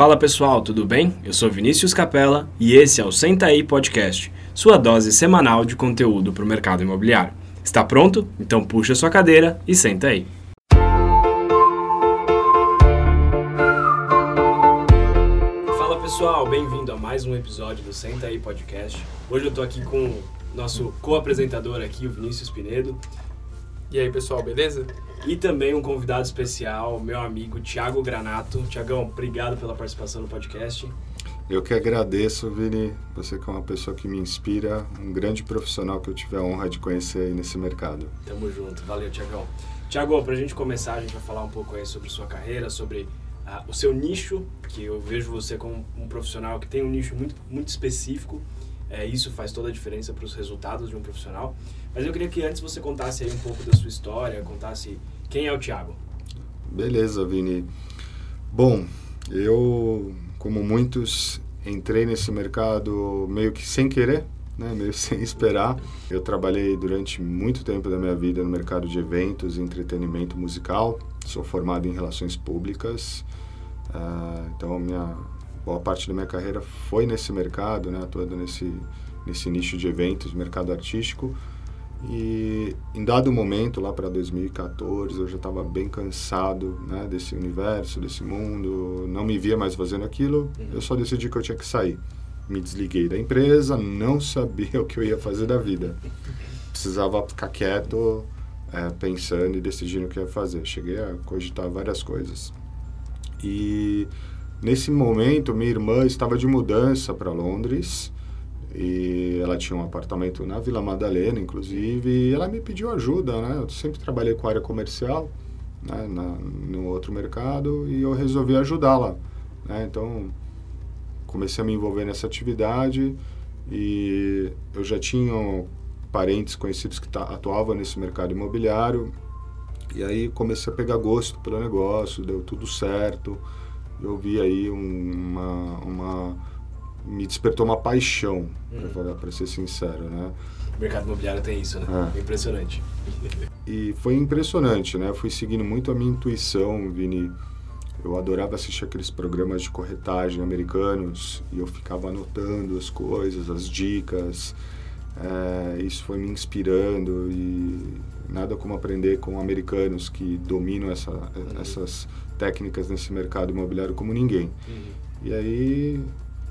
Fala pessoal, tudo bem? Eu sou Vinícius Capella e esse é o Senta aí Podcast, sua dose semanal de conteúdo para o mercado imobiliário. Está pronto? Então puxa sua cadeira e senta aí. Fala pessoal, bem-vindo a mais um episódio do Senta aí Podcast. Hoje eu estou aqui com o nosso co-apresentador aqui, o Vinícius Pinedo. E aí pessoal, beleza? E também um convidado especial, meu amigo Thiago Granato. Tiagão, obrigado pela participação no podcast. Eu que agradeço, Vini. Você que é uma pessoa que me inspira, um grande profissional que eu tive a honra de conhecer aí nesse mercado. Tamo junto. Valeu, Tiagão. Tiago, pra gente começar, a gente vai falar um pouco aí sobre sua carreira, sobre uh, o seu nicho, que eu vejo você como um profissional que tem um nicho muito, muito específico. É, isso faz toda a diferença para os resultados de um profissional. Mas eu queria que antes você contasse um pouco da sua história, contasse quem é o Thiago. Beleza, Vini. Bom, eu, como muitos, entrei nesse mercado meio que sem querer, né, meio sem esperar. Eu trabalhei durante muito tempo da minha vida no mercado de eventos e entretenimento musical. Sou formado em relações públicas, uh, então minha boa parte da minha carreira foi nesse mercado, né, atuando nesse nesse nicho de eventos, mercado artístico. E em dado momento, lá para 2014, eu já estava bem cansado né, desse universo, desse mundo, não me via mais fazendo aquilo, uhum. eu só decidi que eu tinha que sair. Me desliguei da empresa, não sabia o que eu ia fazer da vida. Precisava ficar quieto, é, pensando e decidindo o que ia fazer. Cheguei a cogitar várias coisas. E nesse momento, minha irmã estava de mudança para Londres e ela tinha um apartamento na Vila Madalena, inclusive, e ela me pediu ajuda, né? Eu sempre trabalhei com área comercial, né? Na, no outro mercado, e eu resolvi ajudá-la, né? Então, comecei a me envolver nessa atividade e eu já tinha parentes conhecidos que atuavam nesse mercado imobiliário, e aí comecei a pegar gosto pelo negócio, deu tudo certo, eu vi aí uma, uma me despertou uma paixão, para ser sincero, né? O mercado imobiliário tem isso, né? É. Impressionante. E foi impressionante, né? Eu fui seguindo muito a minha intuição, Vini. Eu adorava assistir aqueles programas de corretagem americanos e eu ficava anotando as coisas, as dicas. É, isso foi me inspirando e nada como aprender com americanos que dominam essa, uhum. essas técnicas nesse mercado imobiliário como ninguém. Uhum. E aí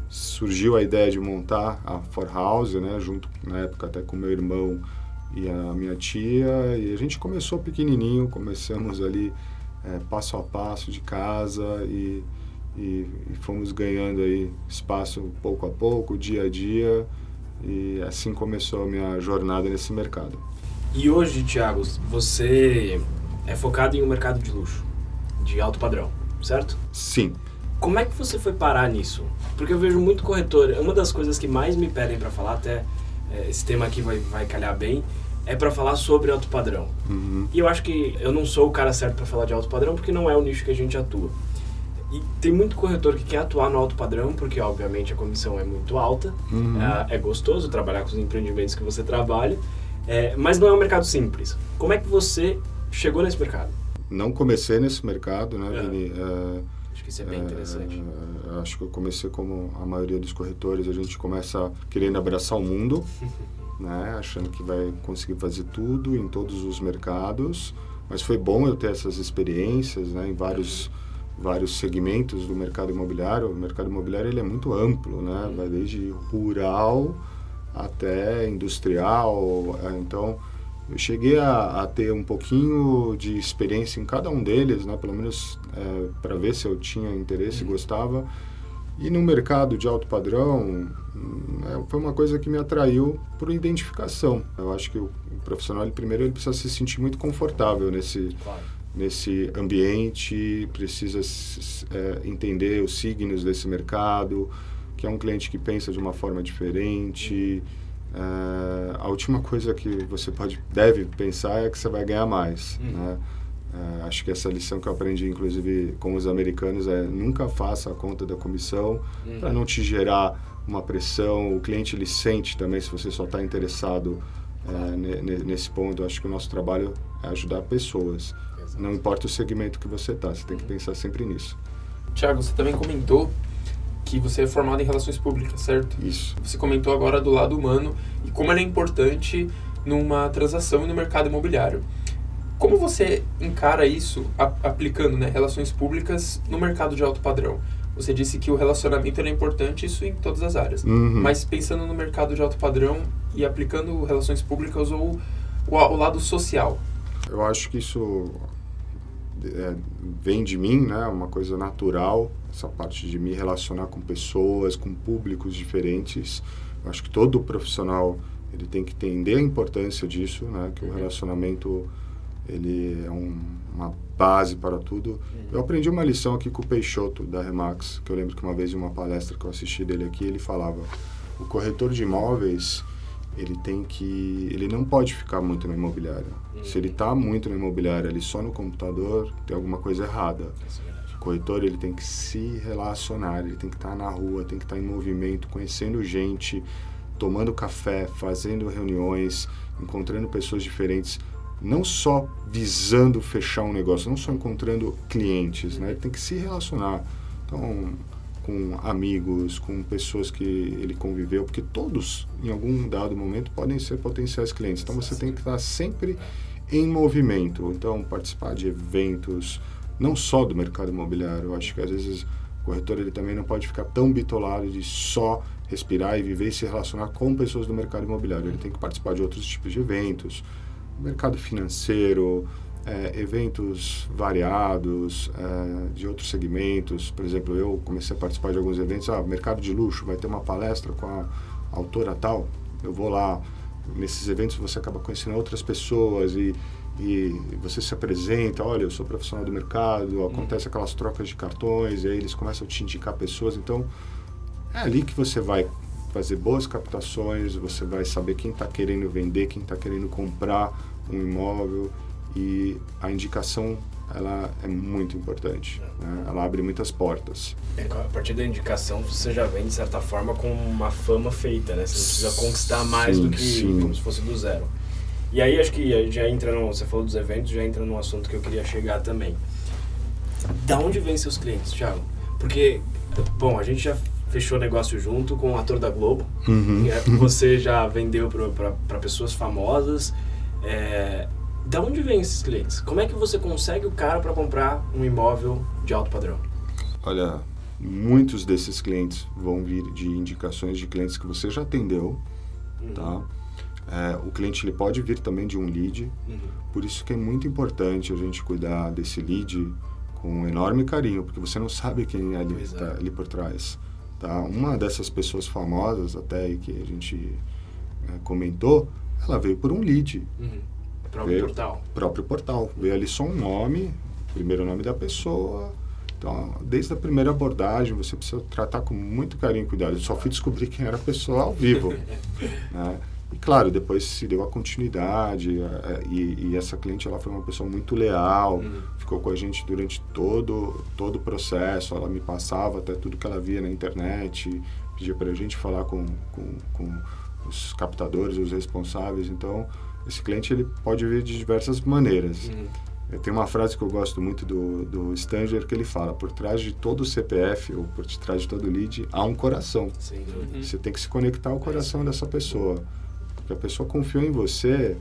surgiu a ideia de montar a For House, né, junto na época até com meu irmão e a minha tia, e a gente começou pequenininho, começamos ali é, passo a passo de casa e, e, e, fomos ganhando aí espaço pouco a pouco, dia a dia, e assim começou a minha jornada nesse mercado. E hoje, Thiago, você é focado em um mercado de luxo, de alto padrão, certo? Sim. Como é que você foi parar nisso? Porque eu vejo muito corretor. Uma das coisas que mais me pedem para falar, até é, esse tema aqui vai, vai calhar bem, é para falar sobre alto padrão. Uhum. E eu acho que eu não sou o cara certo para falar de alto padrão porque não é o nicho que a gente atua. E tem muito corretor que quer atuar no alto padrão porque, obviamente, a comissão é muito alta. Uhum. É, é, gostoso trabalhar com os empreendimentos que você trabalha, é, mas não é um mercado simples. Como é que você chegou nesse mercado? Não comecei nesse mercado, né, é. Vini? É, Acho que isso é bem interessante. É, acho que eu comecei como a maioria dos corretores, a gente começa querendo abraçar o mundo, né, achando que vai conseguir fazer tudo em todos os mercados. Mas foi bom eu ter essas experiências né, em vários, vários segmentos do mercado imobiliário. O mercado imobiliário ele é muito amplo, né, uhum. vai desde rural até industrial. É, então, eu cheguei a, a, ter um pouquinho de experiência em cada um deles, né? pelo menos é, para ver se eu tinha interesse e uhum. gostava. E no mercado de alto padrão, é, foi uma coisa que me atraiu por identificação. Eu acho que o, o profissional, ele, primeiro, ele precisa se sentir muito confortável nesse, claro. nesse ambiente, precisa é, entender os signos desse mercado, que é um cliente que pensa de uma forma diferente. Uhum Uh, a última coisa que você pode deve pensar é que você vai ganhar mais uhum. né? uh, acho que essa lição que eu aprendi inclusive com os americanos é nunca faça a conta da comissão uhum. para não te gerar uma pressão o cliente ele sente também se você só está interessado uh, nesse ponto acho que o nosso trabalho é ajudar pessoas Exato. não importa o segmento que você está você tem que uhum. pensar sempre nisso Tiago, você também comentou que você é formado em relações públicas, certo? Isso. Você comentou agora do lado humano e como ele é importante numa transação e no mercado imobiliário. Como você encara isso a, aplicando né, relações públicas no mercado de alto padrão? Você disse que o relacionamento é importante, isso em todas as áreas. Uhum. Mas pensando no mercado de alto padrão e aplicando relações públicas ou o, o lado social. Eu acho que isso é, vem de mim, né? Uma coisa natural, essa parte de me relacionar com pessoas, com públicos diferentes. Eu acho que todo profissional ele tem que entender a importância disso, né? Que o relacionamento ele é um, uma base para tudo. Eu aprendi uma lição aqui com o Peixoto da Remax, que eu lembro que uma vez em uma palestra que eu assisti dele aqui, ele falava: o corretor de imóveis ele tem que ele não pode ficar muito na imobiliária. Se ele está muito na imobiliária, ele só no computador, tem alguma coisa errada. O corretor ele tem que se relacionar, ele tem que estar tá na rua, tem que estar tá em movimento, conhecendo gente, tomando café, fazendo reuniões, encontrando pessoas diferentes, não só visando fechar um negócio, não só encontrando clientes, né? Ele tem que se relacionar. Então, com amigos, com pessoas que ele conviveu, porque todos, em algum dado momento, podem ser potenciais clientes. Então, você tem que estar sempre em movimento. Então, participar de eventos, não só do mercado imobiliário. Eu acho que às vezes o corretor ele também não pode ficar tão bitolado de só respirar e viver e se relacionar com pessoas do mercado imobiliário. Ele tem que participar de outros tipos de eventos, mercado financeiro, é, eventos variados, é, de outros segmentos. Por exemplo, eu comecei a participar de alguns eventos, ah, mercado de luxo, vai ter uma palestra com a autora tal, eu vou lá. Nesses eventos você acaba conhecendo outras pessoas e, e você se apresenta, olha, eu sou profissional do mercado, acontece aquelas trocas de cartões, e aí eles começam a te indicar pessoas. Então, é ali que você vai fazer boas captações, você vai saber quem está querendo vender, quem está querendo comprar um imóvel e a indicação ela é muito importante, né? ela abre muitas portas. É, a partir da indicação você já vem de certa forma com uma fama feita, né? Você não precisa conquistar mais sim, do que sim. como se fosse do zero. E aí acho que já entra no, você falou dos eventos, já entra num assunto que eu queria chegar também. Da onde vêm seus clientes, Thiago? Porque, bom, a gente já fechou negócio junto com o ator da Globo. Uhum. Você já vendeu para pessoas famosas. É, da onde vêm esses clientes? Como é que você consegue o cara para comprar um imóvel de alto padrão? Olha, muitos desses clientes vão vir de indicações de clientes que você já atendeu, Uhum. tá? É, o cliente ele pode vir também de um lead, Uhum. por isso que é muito importante a gente cuidar desse lead com um enorme carinho, porque você não sabe quem é ali, Pois é. tá ali por trás. Tá? Uma dessas pessoas famosas até que a gente é, comentou, ela veio por um lead, Uhum. Próprio Veio. portal. próprio portal. Veio ali só um nome, primeiro nome da pessoa. Então, desde a primeira abordagem, você precisa tratar com muito carinho e cuidado. Eu só fui descobrir quem era a pessoa ao vivo. né? E claro, depois se deu a continuidade eh, e, e essa cliente ela foi uma pessoa muito leal, Uhum. ficou com a gente durante todo todo o processo. Ela me passava até tudo que ela via na internet, pedia para a gente falar com, com, com os captadores, os responsáveis. Então, esse cliente ele pode vir de diversas maneiras. Uhum. Eu tenho uma frase que eu gosto muito do, do Stanger que ele fala: por trás de todo CPF ou por trás de todo lead há um coração. Dúvida. Uhum. Você tem que se conectar ao coração dessa pessoa. Porque a pessoa confiou em você,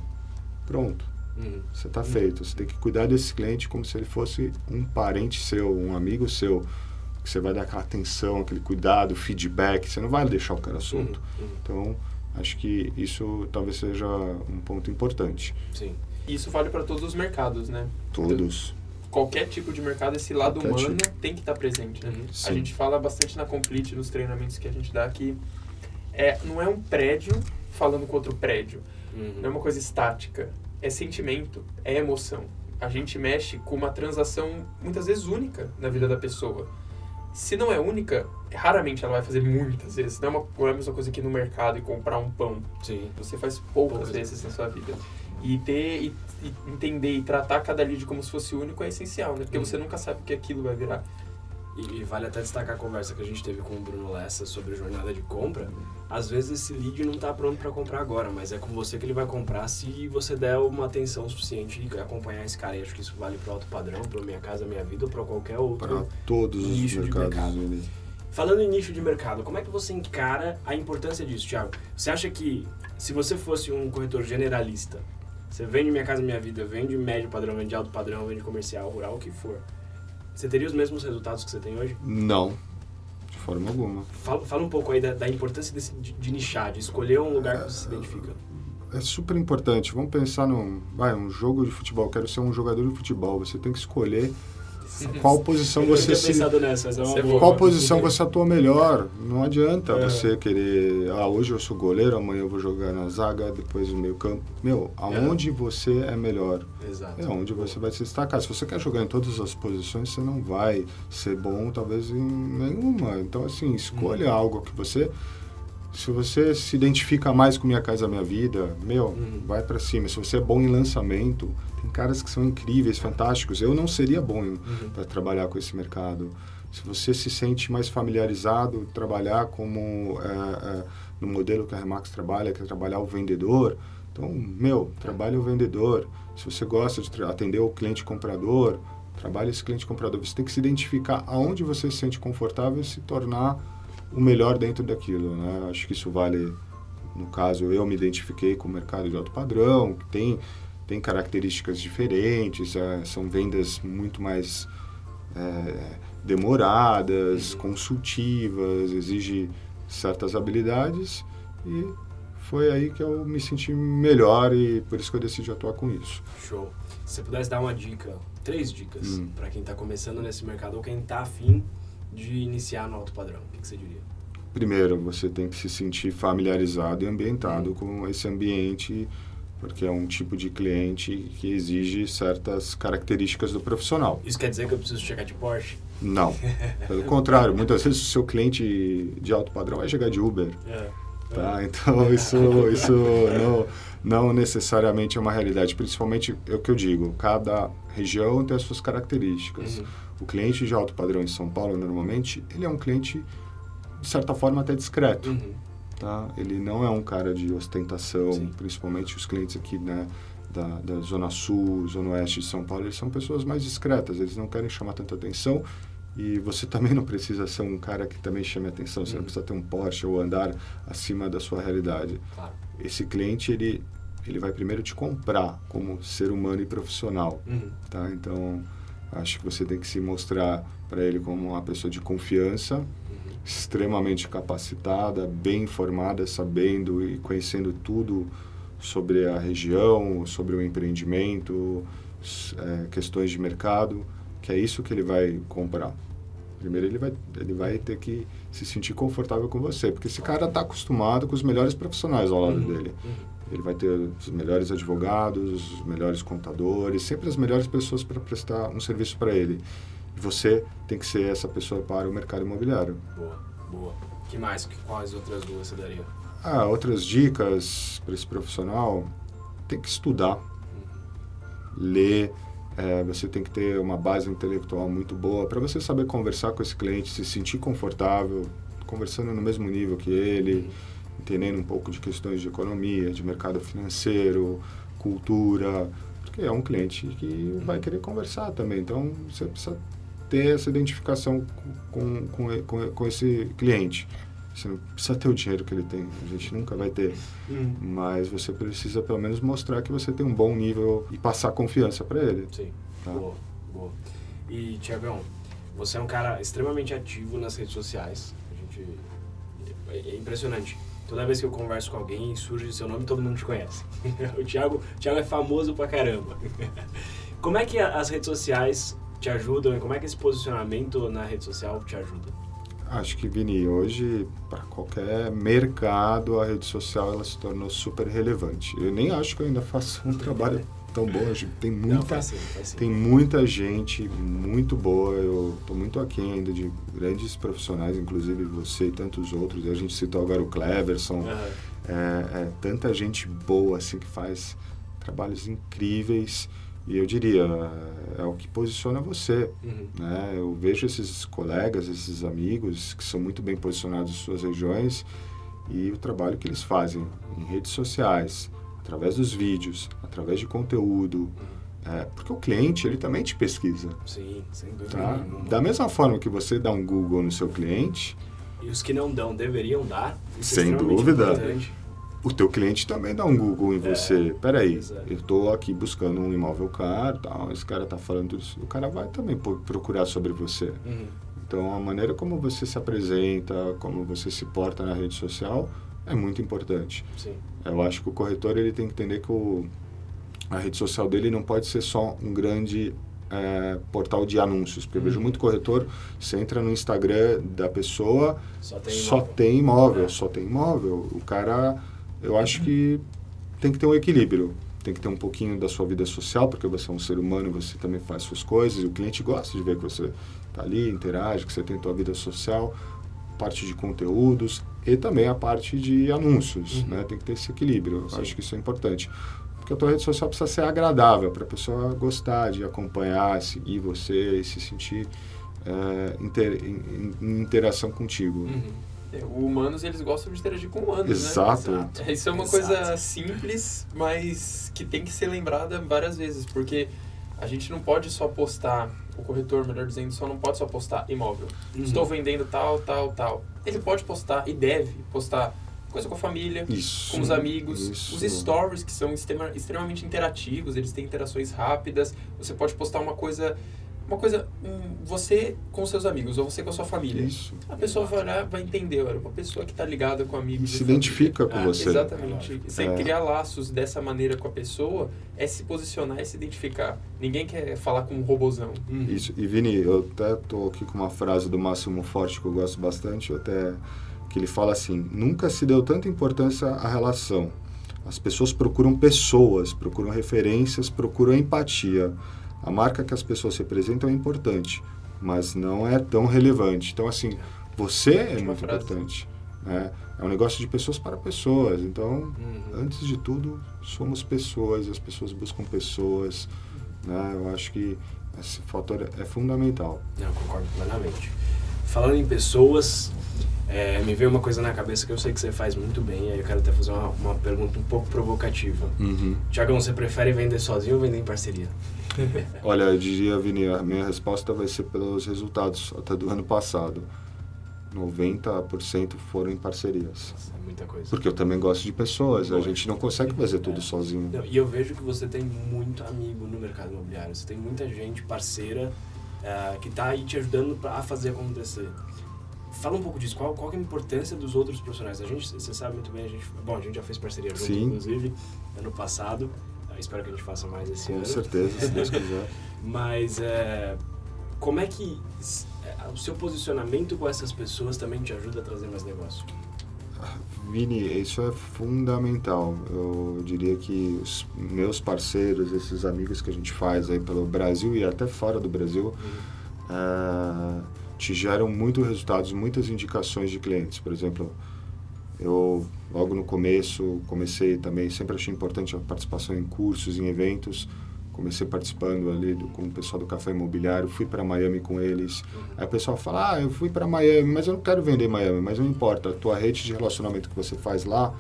pronto, Uhum. você está feito. Você tem que cuidar desse cliente como se ele fosse um parente seu, um amigo seu. Que você vai dar aquela atenção, aquele cuidado, feedback. Você não vai deixar o cara solto. Uhum. Uhum. Então, acho que isso talvez seja um ponto importante. Sim. Isso vale para todos os mercados, né? Todos. Qualquer tipo de mercado, esse lado Qualquer humano tipo. tem que estar presente, né? Uhum. A gente fala bastante na Complete, nos treinamentos que a gente dá que é, não é um prédio falando com outro prédio. Uhum. Não é uma coisa estática. É sentimento, é emoção. A gente mexe com uma transação muitas vezes única na vida da pessoa. Se não é única, raramente ela vai fazer muitas vezes. Não é, uma, não é a mesma coisa que ir no mercado e comprar um pão. Sim. Você faz poucas Poucas vezes na sua vida. E ter e, e entender e tratar cada lead como se fosse único é essencial, né? Porque Uhum. você nunca sabe o que aquilo vai virar. E, e, vale até destacar a conversa que a gente teve com o Bruno Lessa sobre jornada de compra. Às vezes esse lead não está pronto para comprar agora, mas é com você que ele vai comprar se você der uma atenção suficiente e acompanhar esse cara. E acho que isso vale para alto padrão, para Minha Casa Minha Vida ou para qualquer outro Para todos os nicho mercados. de mercado. Falando em nicho de mercado, como é que você encara a importância disso, Thiago? Você acha que se você fosse um corretor generalista, você vende Minha Casa Minha Vida, vende médio padrão, vende alto padrão, vende comercial, rural, o que for você teria os mesmos resultados que você tem hoje? Não, de forma alguma. Fala, fala um pouco aí da, da importância desse, de, de, nichar, de escolher um lugar que você se identifica. É super importante. Vamos pensar num vai, um jogo de futebol. Quero ser um jogador de futebol. Você tem que escolher qual posição você se nessa, é qual posição você atua melhor não adianta é. você querer ah hoje eu sou goleiro amanhã eu vou jogar na zaga depois no meio campo meu aonde é. você é melhor Exato. é onde você vai se destacar se você quer jogar em todas as posições você não vai ser bom talvez em nenhuma então assim escolha hum. algo que você se você se identifica mais com Minha Casa Minha Vida, meu, uhum. vai para cima. Se você é bom em lançamento, tem caras que são incríveis, fantásticos. Eu não seria bom uhum. para trabalhar com esse mercado. Se você se sente mais familiarizado, trabalhar como é, é, no modelo que a Remax trabalha, que é trabalhar o vendedor, então, meu, trabalhe o vendedor. Se você gosta de atender o cliente comprador, trabalhe esse cliente comprador. Você tem que se identificar aonde você se sente confortável e se tornar o melhor dentro daquilo, né? Acho que isso vale, no caso, eu me identifiquei com o mercado de alto padrão, que tem, tem características diferentes, é, são vendas muito mais é, demoradas, uhum. consultivas, exige certas habilidades e foi aí que eu me senti melhor e por isso que eu decidi atuar com isso. Show. Se você pudesse dar uma dica, três dicas hum. para quem está começando nesse mercado ou quem está afim de iniciar no alto padrão? O que, que você diria? Primeiro, você tem que se sentir familiarizado e ambientado com esse ambiente, porque é um tipo de cliente que exige certas características do profissional. Isso quer dizer que eu preciso chegar de Porsche? Não. Pelo contrário, muitas vezes o seu cliente de alto padrão vai chegar de Uber. É. Tá? Então, isso, isso não, não necessariamente é uma realidade. Principalmente, é o que eu digo, cada região tem as suas características. Uhum. O cliente de alto padrão em São Paulo, normalmente, ele é um cliente, de certa forma, até discreto. Uhum. Tá? Ele não é um cara de ostentação, Sim. principalmente os clientes aqui né, da, da Zona Sul, Zona Oeste de São Paulo, eles são pessoas mais discretas, eles não querem chamar tanta atenção e você também não precisa ser um cara que também chame atenção, você uhum. não precisa ter um Porsche ou andar acima da sua realidade. Claro. Esse cliente, ele, ele vai primeiro te comprar como ser humano e profissional, uhum. tá? Então, Acho que você tem que se mostrar para ele como uma pessoa de confiança, uhum. extremamente capacitada, bem informada, sabendo e conhecendo tudo sobre a região, sobre o empreendimento, é, questões de mercado, que é isso que ele vai comprar. Primeiro ele vai, ele vai ter que se sentir confortável com você, porque esse cara está acostumado com os melhores profissionais ao lado uhum. dele. Ele vai ter os melhores advogados, os melhores contadores, sempre as melhores pessoas para prestar um serviço para ele. E você tem que ser essa pessoa para o mercado imobiliário. Boa, boa. que mais? Quais outras duas você daria? Ah, outras dicas para esse profissional, tem que estudar, uhum. ler, é, você tem que ter uma base intelectual muito boa para você saber conversar com esse cliente, se sentir confortável, conversando no mesmo nível que ele. Uhum entendendo um pouco de questões de economia, de mercado financeiro, cultura, porque é um cliente que vai querer conversar também. Então, você precisa ter essa identificação com, com, com, com esse cliente. Você não precisa ter o dinheiro que ele tem, a gente nunca vai ter. Hum. Mas você precisa pelo menos mostrar que você tem um bom nível e passar confiança para ele. Sim. Tá? Boa, boa. E, Tiagão, você é um cara extremamente ativo nas redes sociais. A gente. É, é impressionante. Toda vez que eu converso com alguém, surge o seu nome todo mundo te conhece. o Thiago, o Thiago é famoso pra caramba. Como é que as redes sociais te ajudam? Como é que esse posicionamento na rede social te ajuda? Acho que, Vini, hoje, para qualquer mercado, a rede social ela se tornou super relevante. Eu nem acho que eu ainda faço um trabalho tão bom. Tem muita, Não, faz sim, faz sim. tem muita gente muito boa. Eu estou muito aquém ainda de grandes profissionais, inclusive você e tantos outros. A gente citou agora o Cleverson. Uhum. É, é, tanta gente boa assim que faz trabalhos incríveis E eu diria, é o que posiciona você. Uhum. Né? Eu vejo esses colegas, esses amigos que são muito bem posicionados em suas regiões e o trabalho que eles fazem em redes sociais, através dos vídeos, através de conteúdo, é, porque o cliente ele também te pesquisa. Sim, sem dúvida Tá? Da mesma forma que você dá um Google no seu cliente, E os que não dão deveriam dar. É Sem dúvida. importante. o teu cliente também dá um Google em É, você. Peraí, é. eu estou aqui buscando um imóvel caro, tal, esse cara está falando isso. O cara vai também procurar sobre você. Uhum. Então, a maneira como você se apresenta, como você se porta na rede social é muito importante. Sim. Eu acho que o corretor ele tem que entender que o, a rede social dele não pode ser só um grande eh, portal de anúncios. Porque eu vejo Uhum. muito corretor, você entra no Instagram da pessoa, Só tem só imóvel. tem imóvel, É. só tem imóvel. O cara, eu acho que tem que ter um equilíbrio. Tem que ter um pouquinho da sua vida social, porque você é um ser humano, você também faz suas coisas, e o cliente gosta de ver que você está ali, interage, que você tem a tua vida social, parte de conteúdos e também a parte de anúncios, Uhum. né? Tem que ter esse equilíbrio. Acho que isso é importante. Porque a tua rede social precisa ser agradável, para a pessoa gostar de acompanhar, seguir você e se sentir eh, inter- em, em interação contigo. Uhum. É, o humanos, eles gostam de interagir com humanos, Exato. né? É, Isso é uma Exato. coisa simples, mas que tem que ser lembrada várias vezes, porque a gente não pode só postar, o corretor, melhor dizendo, só não pode só postar imóvel. Uhum. Estou vendendo tal, tal, tal. Ele pode postar e deve postar coisa com a família, Isso. com os amigos, Isso. os stories que são extrema- extremamente interativos, eles têm interações rápidas. Você pode postar uma coisa, uma coisa, um, você com seus amigos ou você com a sua família. Isso. A pessoa vai olhar, vai entender, olha, uma pessoa que está ligada com E amigos. se e família. identifica com Ah, você. Exatamente. Você É. criar laços dessa maneira com a pessoa é se posicionar, é se identificar. Ninguém quer falar com um robozão. Uhum. Isso. E Vini, eu até tô aqui com uma frase do Máximo Forte que eu gosto bastante, até que ele fala assim: nunca se deu tanta importância à relação. As pessoas procuram pessoas, procuram referências, procuram empatia. A marca que as pessoas representam é importante, mas não é tão relevante. Então, assim, você é muito frase. importante. Né? É um negócio de pessoas para pessoas. Então, Uhum. antes de tudo, somos pessoas, as pessoas buscam pessoas. Né? Eu acho que esse fator é fundamental. Não, concordo plenamente. Falando em pessoas, é, me veio uma coisa na cabeça que eu sei que você faz muito bem, aí eu quero até fazer uma, uma pergunta um pouco provocativa. Tiagão, você prefere vender sozinho ou vender em parceria? Olha, eu diria, Vini, a minha resposta vai ser pelos resultados até do ano passado. 90% foram em parcerias. Nossa, é muita coisa. Porque eu também gosto de pessoas, a gente não consegue fazer tudo É. sozinho. Não, e eu vejo que você tem muito amigo no mercado imobiliário. Você tem muita gente parceira eh, que está aí te ajudando a fazer acontecer. Fala um pouco disso. Qual, qual é a importância dos outros profissionais? A gente, você sabe muito bem, a gente, bom, a gente já fez parceria junto, Sim. inclusive, ano passado. Espero que a gente faça mais esse Com ano. certeza, se Deus quiser. Mas é, como é que é, o seu posicionamento com essas pessoas também te ajuda a trazer mais negócio? Vini, isso é fundamental. Eu diria que os meus parceiros, esses amigos que a gente faz aí pelo Brasil e até fora do Brasil, eh, te geram muitos resultados, muitas indicações de clientes. Por exemplo, eu logo no começo comecei também, sempre achei importante a participação em cursos, em eventos. Comecei participando ali do, com o pessoal do Café Imobiliário, fui para Miami com eles. Aí o pessoal fala, ah, eu fui para Miami, mas eu não quero vender Miami. Mas não importa, a tua rede de relacionamento que você faz lá,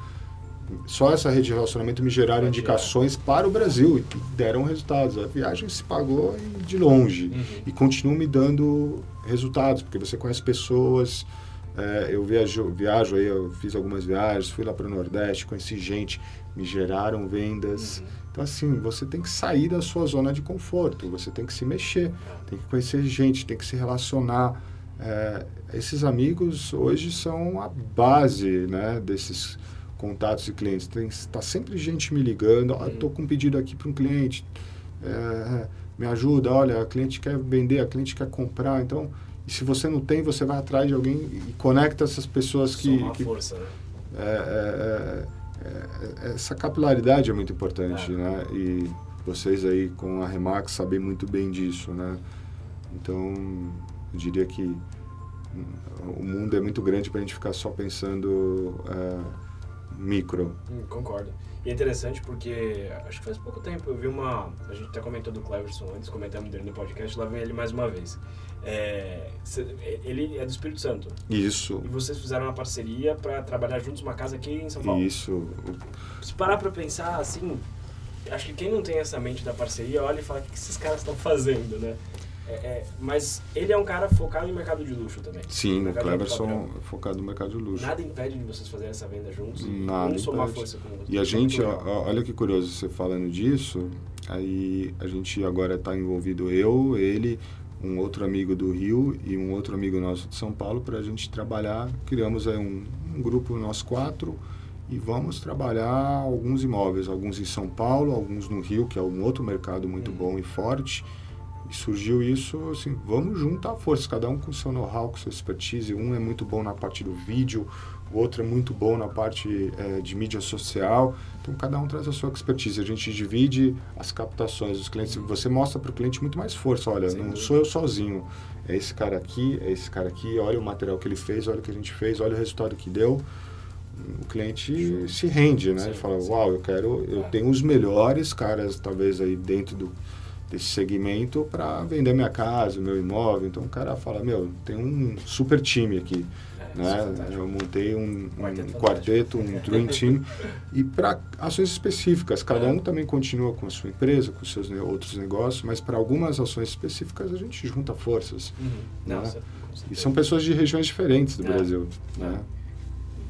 só essa rede de relacionamento me geraram indicações para o Brasil e deram resultados. A viagem se pagou de longe Uhum. e continuam me dando resultados, porque você conhece pessoas. É, eu viajo, viajo aí, eu fiz algumas viagens, fui lá para o Nordeste, conheci gente, me geraram vendas. Uhum. Então, assim, você tem que sair da sua zona de conforto, você tem que se mexer, tem que conhecer gente, tem que se relacionar. É, esses amigos hoje são a base né, desses contatos e clientes. Está sempre gente me ligando, estou com um pedido aqui para um cliente, é, me ajuda, olha, a cliente quer vender, a cliente quer comprar, então... E se você não tem, você vai atrás de alguém e conecta essas pessoas que, Soma que força, né? é, é, é, é, essa capilaridade é muito importante, É. né? E vocês aí com a Remax sabem muito bem disso, né? Então, eu diria que hum, o mundo é muito grande para a gente ficar só pensando é, micro. Hum, concordo. E é interessante porque acho que faz pouco tempo eu vi uma. A gente até comentou do Cleverson antes, comentamos dele no podcast, lá vem ele mais uma vez. É, ele é do Espírito Santo. Isso. E vocês fizeram uma parceria para trabalhar juntos uma casa aqui em São Paulo. Isso. Se parar para pensar assim, acho que quem não tem essa mente da parceria olha e fala: o que esses caras estão fazendo, né? É, é, mas ele é um cara focado em mercado de luxo também. Sim, o Cleverson é focado no mercado de luxo. Nada impede de vocês fazerem essa venda juntos Nada um somar força com E a gente, olha que curioso você falando disso, aí a gente agora está envolvido eu, ele, um outro amigo do Rio e um outro amigo nosso de São Paulo para a gente trabalhar. Criamos aí um, um grupo, nós quatro, e vamos trabalhar alguns imóveis, alguns em São Paulo, alguns no Rio, que é um outro mercado muito hum. bom e forte e surgiu isso, assim, vamos juntar forças, cada um com seu know-how, com sua expertise. Um é muito bom na parte do vídeo, o outro é muito bom na parte é, de mídia social. Então, cada um traz a sua expertise. A gente divide as captações dos clientes. Você mostra para o cliente muito mais força. Olha, Sim, não sou eu sozinho. É esse cara aqui, é esse cara aqui. Olha o material que ele fez, olha o que a gente fez, olha o resultado que deu. O cliente se rende, né? Sim, ele fala, uau, eu quero, eu é. tenho os melhores caras, talvez aí dentro do desse segmento para vender minha casa, meu imóvel. Então o cara fala, meu, tem um super time aqui. É, né? É eu montei um, um quarteto, um dream team e para ações específicas. Cada é. um também continua com a sua empresa, com seus outros negócios, mas para algumas ações específicas a gente junta forças. Uhum. Né? Nossa, e são pessoas de regiões diferentes do é. Brasil. Né?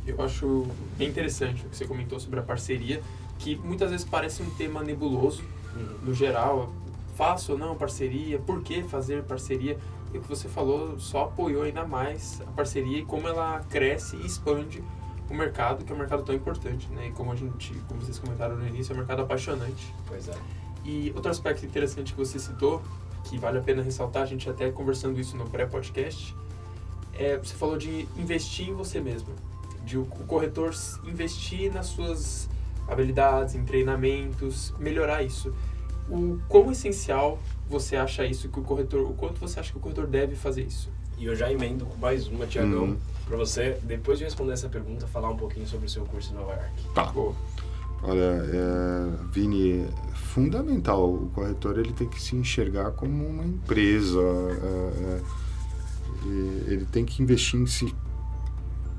Eu acho bem interessante o que você comentou sobre a parceria, que muitas vezes parece um tema nebuloso, uhum. no geral, faço ou não parceria, por que fazer parceria. E o que você falou só apoiou ainda mais a parceria e como ela cresce e expande o mercado, que é um mercado tão importante, né? E como a gente, como vocês comentaram no início, é um mercado apaixonante. Pois é. E outro aspecto interessante que você citou, que vale a pena ressaltar, a gente até conversando isso no pré-podcast, é, você falou de investir em você mesmo, de o corretor investir nas suas habilidades, em treinamentos, melhorar isso o quão essencial você acha isso que o corretor, o quanto você acha que o corretor deve fazer isso? E eu já emendo com mais uma, Tiagão, uhum. para você, depois de responder essa pergunta, falar um pouquinho sobre o seu curso em Nova York. Tá. Olha, é, Vini, é fundamental. O corretor ele tem que se enxergar como uma empresa. É, é, ele tem que investir em si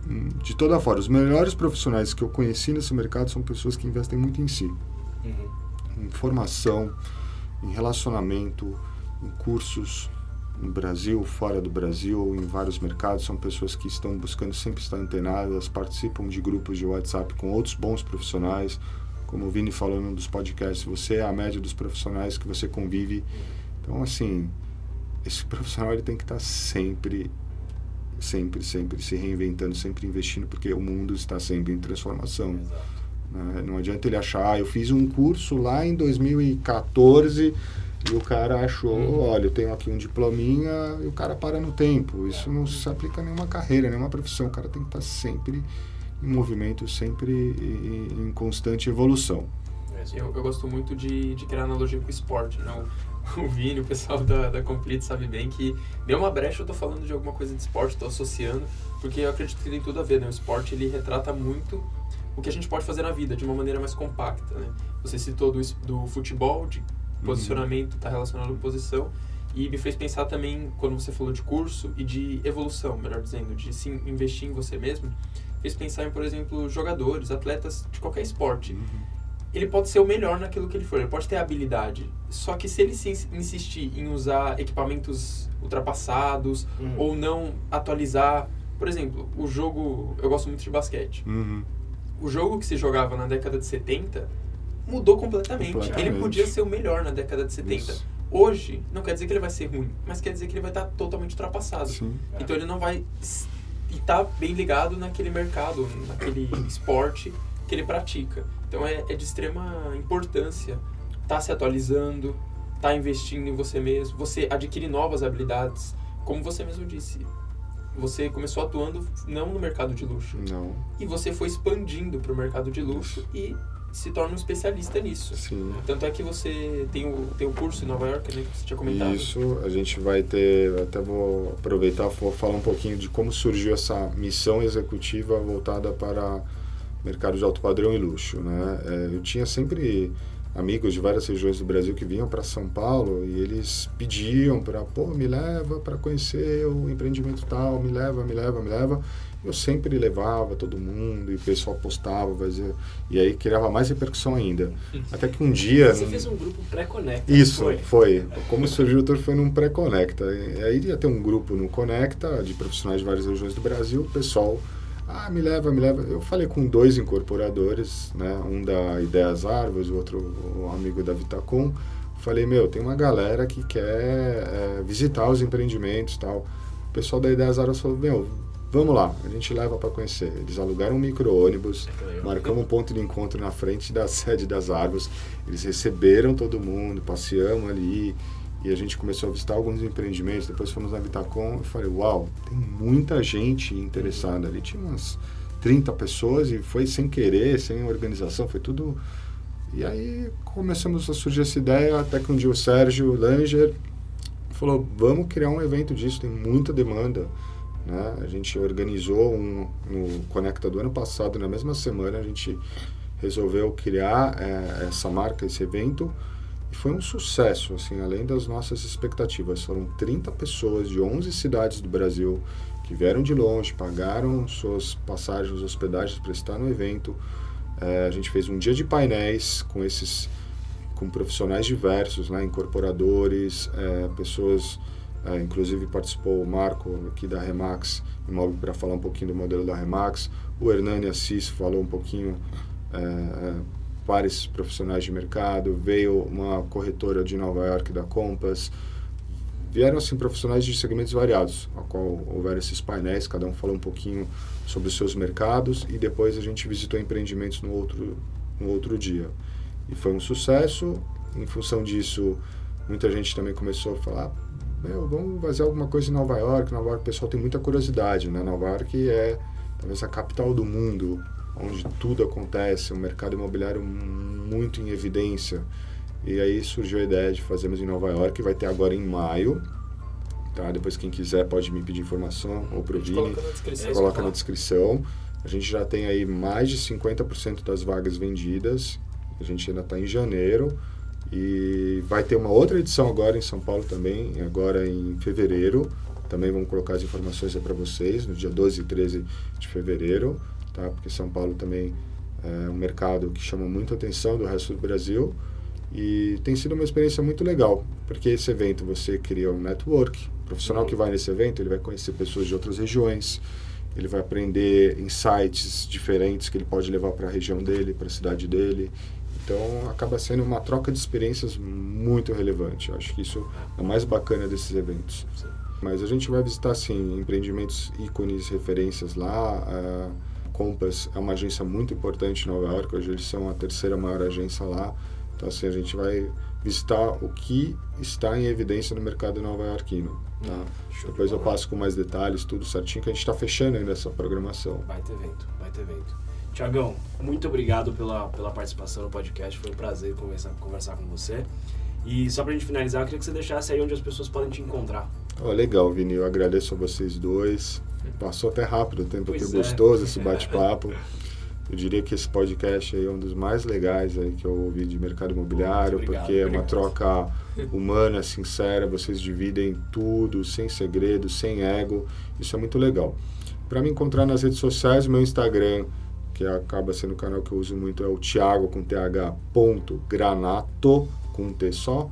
hum, de toda forma. Os melhores profissionais que eu conheci nesse mercado são pessoas que investem muito em si. Uhum em formação, em relacionamento, em cursos no Brasil, fora do Brasil, em vários mercados. São pessoas que estão buscando sempre estar antenadas, participam de grupos de WhatsApp com outros bons profissionais. Como o Vini falou num dos podcasts, você é a média dos profissionais que você convive. Então, assim, esse profissional ele tem que estar sempre, sempre, sempre se reinventando, sempre investindo, porque o mundo está sempre em transformação. Exato. Né? Não adianta ele achar, ah, eu fiz um curso lá em 2014 e o cara achou, uhum. olha, eu tenho aqui um diplominha e o cara para no tempo. Isso não se aplica a nenhuma carreira, nenhuma profissão. O cara tem que estar sempre em movimento, sempre em, constante evolução. Eu, eu gosto muito de, de criar analogia com o esporte, né? O, o Vini, o pessoal da, da Complete sabe bem que deu uma brecha, eu tô falando de alguma coisa de esporte, tô associando, porque eu acredito que tem tudo a ver, né? O esporte, ele retrata muito o que a gente pode fazer na vida de uma maneira mais compacta. Né? Você citou do, do futebol, de posicionamento, está uhum. relacionado com posição, e me fez pensar também, quando você falou de curso e de evolução, melhor dizendo, de sim, investir em você mesmo, fez pensar em, por exemplo, jogadores, atletas de qualquer esporte. Uhum. Ele pode ser o melhor naquilo que ele for, ele pode ter habilidade. Só que se ele se insistir em usar equipamentos ultrapassados uhum. ou não atualizar, por exemplo, o jogo, eu gosto muito de basquete. Uhum o jogo que se jogava na década de 70 mudou completamente. completamente. Ele podia ser o melhor na década de 70. Isso. Hoje, não quer dizer que ele vai ser ruim, mas quer dizer que ele vai estar totalmente ultrapassado. Sim. Então ele não vai estar bem ligado naquele mercado, naquele esporte que ele pratica. Então é, é de extrema importância estar tá se atualizando, estar tá investindo em você mesmo, você adquire novas habilidades. Como você mesmo disse, você começou atuando não no mercado de luxo. Não. E você foi expandindo para o mercado de luxo e se torna um especialista nisso. Sim. Tanto é que você tem o, tem o curso em Nova York, né, que você tinha comentado. Isso, a gente vai ter, até vou aproveitar, vou falar um pouquinho de como surgiu essa missão executiva voltada para mercado de alto padrão e luxo, né? É, eu tinha sempre amigos de várias regiões do Brasil que vinham para São Paulo e eles pediam para, pô, me leva para conhecer o empreendimento tal, me leva, me leva, me leva. Eu sempre levava todo mundo e o pessoal postava, fazia, e aí criava mais repercussão ainda. Até que um dia... Você fez um grupo pré-conecta. Isso, foi. foi. Como surgiu o Tour foi num pré-conecta. Aí ia ter um grupo no Conecta, de profissionais de várias regiões do Brasil, o pessoal ah, me leva, me leva. Eu falei com dois incorporadores, né? Um da Ideias Árvores, o outro um amigo da Vitacom. Falei, meu, tem uma galera que quer é, visitar os empreendimentos tal. O pessoal da Ideias Árvores falou, meu, vamos lá, a gente leva para conhecer. Eles alugaram um micro-ônibus, é marcamos um ponto de encontro na frente da sede das árvores. Eles receberam todo mundo, passeamos ali, e a gente começou a visitar alguns empreendimentos. Depois fomos na Vitacom e falei: Uau, tem muita gente interessada ali. Tinha umas 30 pessoas e foi sem querer, sem organização, foi tudo. E aí começamos a surgir essa ideia. Até que um dia o Sérgio Langer falou: Vamos criar um evento disso, tem muita demanda. Né? A gente organizou um, no Conecta do ano passado, na mesma semana, a gente resolveu criar é, essa marca, esse evento e foi um sucesso, assim, além das nossas expectativas. Foram 30 pessoas de 11 cidades do Brasil que vieram de longe, pagaram suas passagens, hospedagens para estar no evento. É, a gente fez um dia de painéis com esses com profissionais diversos, né, incorporadores, é, pessoas, é, inclusive participou o Marco aqui da Remax Imóvel para falar um pouquinho do modelo da Remax, o Hernani Assis falou um pouquinho vários profissionais de mercado, veio uma corretora de Nova York da Compass, vieram assim profissionais de segmentos variados, a qual houveram esses painéis, cada um falou um pouquinho sobre os seus mercados e depois a gente visitou empreendimentos no outro no outro dia. E foi um sucesso. Em função disso, muita gente também começou a falar: Meu, vamos fazer alguma coisa em Nova York. Nova York, o pessoal tem muita curiosidade, né? Nova York é talvez a capital do mundo onde tudo acontece, um mercado imobiliário muito em evidência. E aí surgiu a ideia de fazermos em Nova York, vai ter agora em maio. Tá? Depois quem quiser pode me pedir informação ou pro Vini. Coloca na descrição. Coloca na descrição. A gente já tem aí mais de 50% das vagas vendidas. A gente ainda está em janeiro. E vai ter uma outra edição agora em São Paulo também, agora em fevereiro. Também vamos colocar as informações aí para vocês, no dia 12 e 13 de fevereiro tá? Porque São Paulo também é um mercado que chama muito atenção do resto do Brasil e tem sido uma experiência muito legal, porque esse evento você cria um network, o profissional que vai nesse evento, ele vai conhecer pessoas de outras regiões, ele vai aprender insights diferentes que ele pode levar para a região dele, para a cidade dele. Então acaba sendo uma troca de experiências muito relevante. Eu acho que isso é o mais bacana desses eventos. Mas a gente vai visitar sim empreendimentos ícones, referências lá. Uh, Compass é uma agência muito importante em Nova York, hoje eles são a terceira maior agência lá. Então, assim, a gente vai visitar o que está em evidência no mercado nova-iorquino. Tá? Hum, Depois de eu passo com mais detalhes, tudo certinho, que a gente está fechando ainda essa programação. Vai ter evento, vai ter evento. Tiagão, muito obrigado pela, pela participação no podcast, foi um prazer conversar, conversar com você. E só para a gente finalizar, eu queria que você deixasse aí onde as pessoas podem te encontrar. Oh, legal, Vini, eu agradeço a vocês dois. Passou até rápido o tempo aqui, é. gostoso esse bate-papo. Eu diria que esse podcast é um dos mais legais aí que eu ouvi de mercado imobiliário, obrigado, porque obrigado. é uma troca humana, sincera, vocês dividem tudo, sem segredo, sem ego. Isso é muito legal. Para me encontrar nas redes sociais, meu Instagram, que acaba sendo o canal que eu uso muito, é o Thiago com th ponto granato com T só.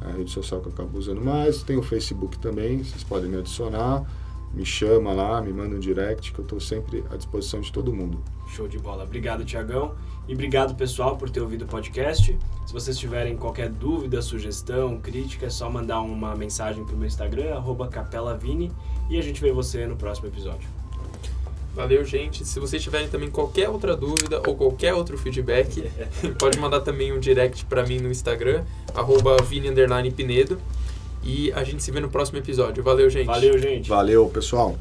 A rede social que eu acabo usando mais. Tem o Facebook também, vocês podem me adicionar me chama lá, me manda um direct, que eu estou sempre à disposição de todo mundo. Show de bola. Obrigado, Tiagão. E obrigado, pessoal, por ter ouvido o podcast. Se vocês tiverem qualquer dúvida, sugestão, crítica, é só mandar uma mensagem para o meu Instagram, capelavini, e a gente vê você no próximo episódio. Valeu, gente. Se vocês tiverem também qualquer outra dúvida ou qualquer outro feedback, pode mandar também um direct para mim no Instagram, arroba vini_pinedo. E a gente se vê no próximo episódio. Valeu, gente. Valeu, gente. Valeu, pessoal.